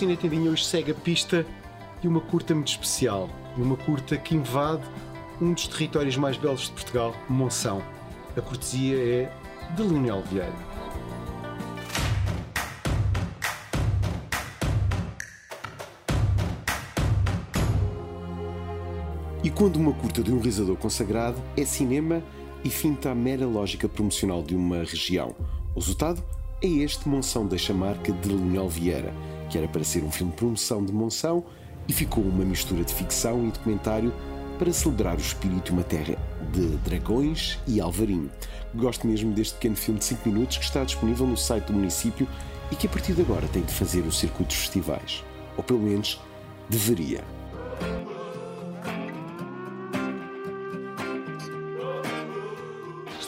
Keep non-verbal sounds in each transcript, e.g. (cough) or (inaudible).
Cine Tendinha hoje segue a pista de uma curta muito especial, de uma curta que invade um dos territórios mais belos de Portugal, Monção. A cortesia é de Leonel Vieira. E quando uma curta de um realizador consagrado é cinema e finta a mera lógica promocional de uma região. O resultado é este Monção deixa marca de Leonel Vieira, que era para ser um filme de promoção de Monção e ficou uma mistura de ficção e documentário para celebrar o espírito de uma terra de dragões e alvarinho. Gosto mesmo deste pequeno filme de 5 minutos que está disponível no site do município e que a partir de agora tem de fazer o circuito dos festivais. Ou pelo menos deveria.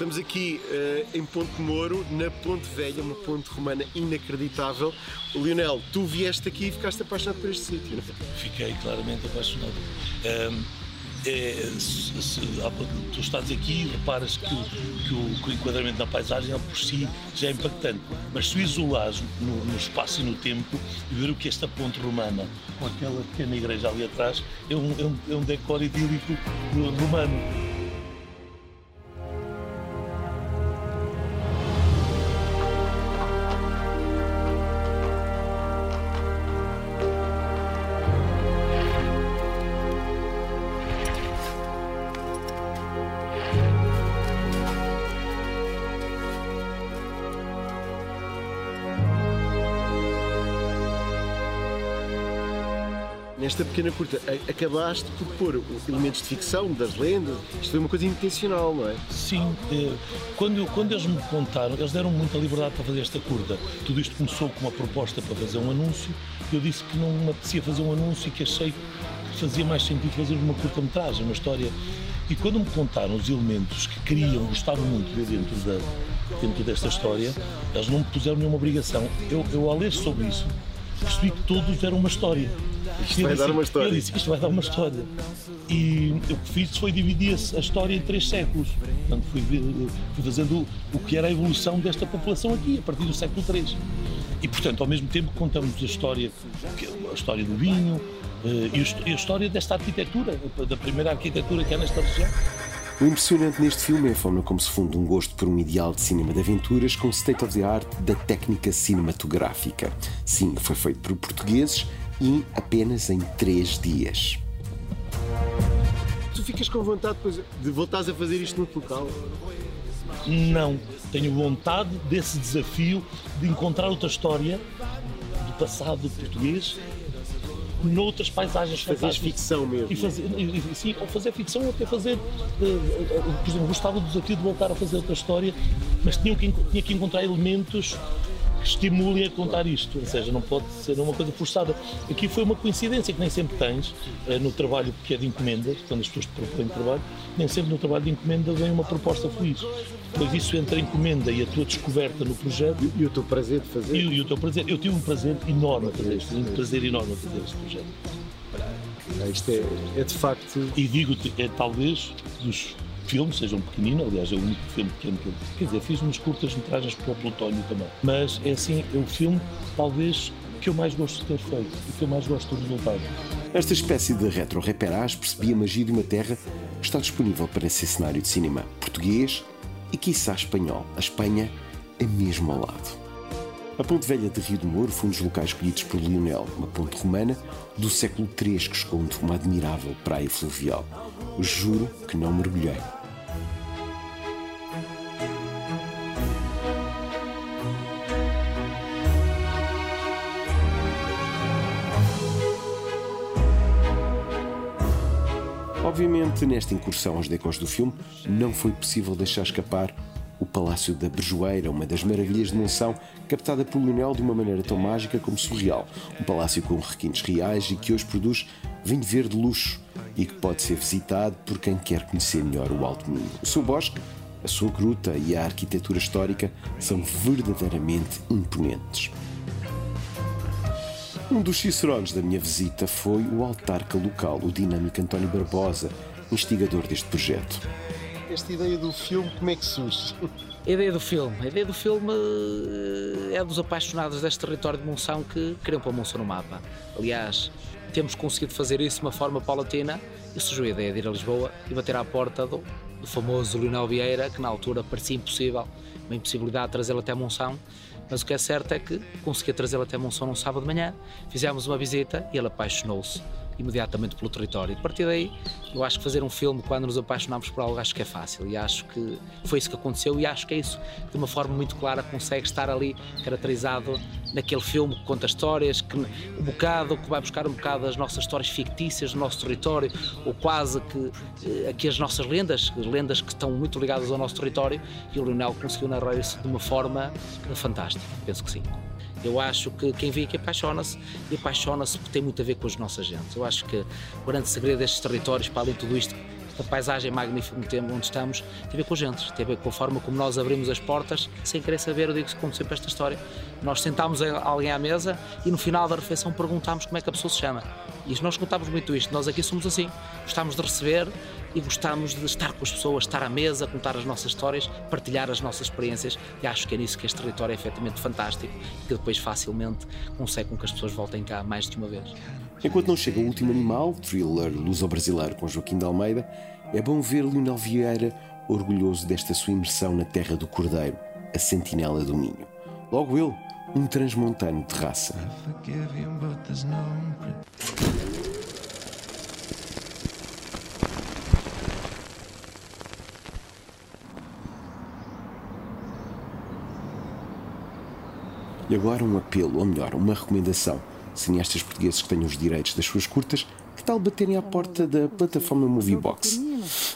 Estamos aqui uh, em Ponte Moro, na Ponte Velha, uma ponte romana inacreditável. Lionel, tu vieste aqui e ficaste apaixonado por este sítio, não é? Fiquei claramente apaixonado. Um, é, se, se, tu estás aqui e reparas que, que, o, que, o, enquadramento da paisagem por si já é impactante, mas se o isolares no, no, espaço e no tempo e ver o que esta ponte romana, com aquela pequena igreja ali atrás, é um, é um, é um decor idílico romano. Nesta pequena curta, acabaste por pôr elementos de ficção, das lendas, isto foi uma coisa intencional, não é? Sim, eh, quando, quando eles me contaram, eles deram muita liberdade para fazer esta curta. Tudo isto começou com uma proposta para fazer um anúncio, eu disse que não me apetecia fazer um anúncio e que achei que fazia mais sentido fazer uma curta-metragem, uma história. E quando me contaram os elementos que queriam, gostavam muito de dentro, da, dentro desta história, eles não me puseram nenhuma obrigação. Eu, eu ao ler sobre isso, percebi que todos eram uma história isto vai dar uma história. Eu disse, isto vai dar uma história. E o que fiz foi dividir a história em três séculos. Portanto, fui, fui fazendo o que era a evolução desta população aqui, a partir do século III. E, portanto, ao mesmo tempo contamos a história, é a história do vinho eh, e a história desta arquitetura, da primeira arquitetura que há nesta região. O impressionante neste filme é a forma como se funde um gosto por um ideal de cinema de aventuras com state of the art da técnica cinematográfica. Sim, foi feito por portugueses e apenas em três dias. Tu ficas com vontade depois de voltares a fazer isto no local? Não. Tenho vontade desse desafio de encontrar outra história do passado português noutras paisagens fazer ficção mesmo. E fazer, e, sim, ou fazer ficção ou até fazer. Uh, por exemplo, gostava do desafio de voltar a fazer outra história, mas tinha que, tinha que encontrar elementos estimulem a contar isto, ou seja, não pode ser uma coisa forçada. Aqui foi uma coincidência que nem sempre tens eh, no trabalho que é de encomenda, quando as pessoas te propõem trabalho, nem sempre no trabalho de encomenda vem uma proposta feliz. Pois isso entre a encomenda e a tua descoberta no projeto. E, e o teu prazer de fazer? E, e, o teu prazer. Eu tive um prazer enorme a fazer isto, um prazer enorme a fazer este projeto. Isto é, é de facto. E digo-te, é talvez dos filme, seja um pequenino, aliás é o único filme pequeno que eu quer dizer, fiz umas curtas metragens para o Plutónio também, mas é assim, é o filme talvez que eu mais gosto de ter feito e que eu mais gosto do resultado. Esta espécie de retro-reperage percebia a magia de uma terra que está disponível para ser cenário de cinema português e quiçá espanhol. A Espanha é mesmo ao lado. A Ponte Velha de Rio de Moro foi um dos locais escolhidos por Lionel, uma ponte romana do século III que esconde uma admirável praia fluvial. Juro que não mergulhei. Obviamente, nesta incursão aos decors do filme, não foi possível deixar escapar o Palácio da Brejoeira, uma das maravilhas de Monção, captada por Lionel de uma maneira tão mágica como surreal. Um palácio com requintes reais e que hoje produz vinho verde luxo e que pode ser visitado por quem quer conhecer melhor o Alto Minho. O seu bosque, a sua gruta e a arquitetura histórica são verdadeiramente imponentes. Um dos cicerones da minha visita foi o autarca local, o dinâmico António Barbosa, instigador deste projeto. esta ideia do filme, como é que surge? A ideia do filme. A ideia do filme eh, é dos apaixonados deste território de Monção que queriam pôr Monção no mapa. Aliás, temos conseguido fazer isso de uma forma paulatina e surgiu a ideia de ir a Lisboa e bater à porta do, do famoso Lionel Vieira, que na altura parecia impossível, uma impossibilidade de trazê-lo até Monção. Mas o que é certo é que consegui trazê-lo até Monção num sábado de manhã, fizemos uma visita e ele apaixonou-se imediatamente pelo território. E a partir daí, eu acho que fazer um filme quando nos apaixonamos por algo, acho que é fácil. E acho que foi isso que aconteceu e acho que é isso, de uma forma muito clara, consegue estar ali caracterizado naquele filme que conta histórias, que um bocado, que vai buscar um bocado as nossas histórias fictícias do nosso território, ou quase que eh, aqui as nossas lendas, lendas que estão muito ligadas ao nosso território, e o Leonel conseguiu narrar isso de uma forma fantástica, penso que sim. Eu acho que quem vem aqui apaixona-se e apaixona-se porque tem muito a ver com as nossas gentes. Eu acho que o grande segredo destes territórios, para além de tudo isto, esta paisagem magnífica onde estamos, tem a ver com a gente, tem a ver com a forma como nós abrimos as portas sem querer saber, eu digo como sempre esta história. Nós sentámos alguém à mesa e no final da refeição perguntámos como é que a pessoa se chama. E nós contamos muito isto, nós aqui somos assim, gostamos de receber e gostamos de estar com as pessoas, estar à mesa, contar as nossas histórias, partilhar as nossas experiências e acho que é nisso que este território é efetivamente fantástico e que depois facilmente consegue com que as pessoas voltem cá mais de uma vez. Enquanto não chega o último animal, thriller luso-brasileiro com Joaquim de Almeida, é bom ver Lionel Vieira orgulhoso desta sua imersão na terra do Cordeiro, a sentinela do Minho. Logo ele, um transmontano de raça. E agora um apelo, ou melhor, uma recomendação. Cineastas portugueses que tenham os direitos das suas curtas, que tal baterem à porta da plataforma Moviebox?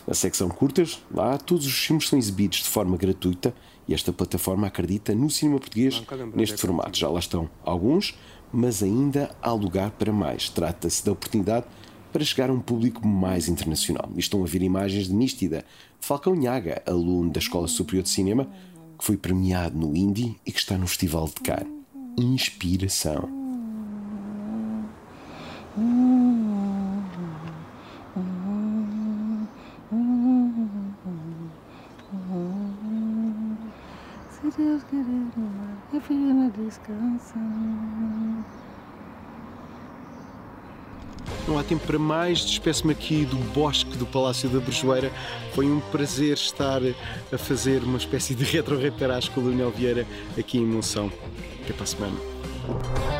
Na secção curtas, lá todos os filmes são exibidos de forma gratuita e esta plataforma acredita no cinema português neste formato. Já lá estão alguns, mas ainda há lugar para mais. Trata-se da oportunidade para chegar a um público mais internacional. E estão a ver imagens de Místida, Falcão Nhaga, aluno da Escola Superior de Cinema, que foi premiado no Indie e que está no Festival de Cannes. Inspiração. Se Deus querer, eu Não há tempo para mais. Despeço-me aqui do bosque do Palácio da Brejoeira. Foi um prazer estar a fazer uma espécie de (laughs) retro-retarás com o Daniel Vieira aqui em Monção. Até para a semana.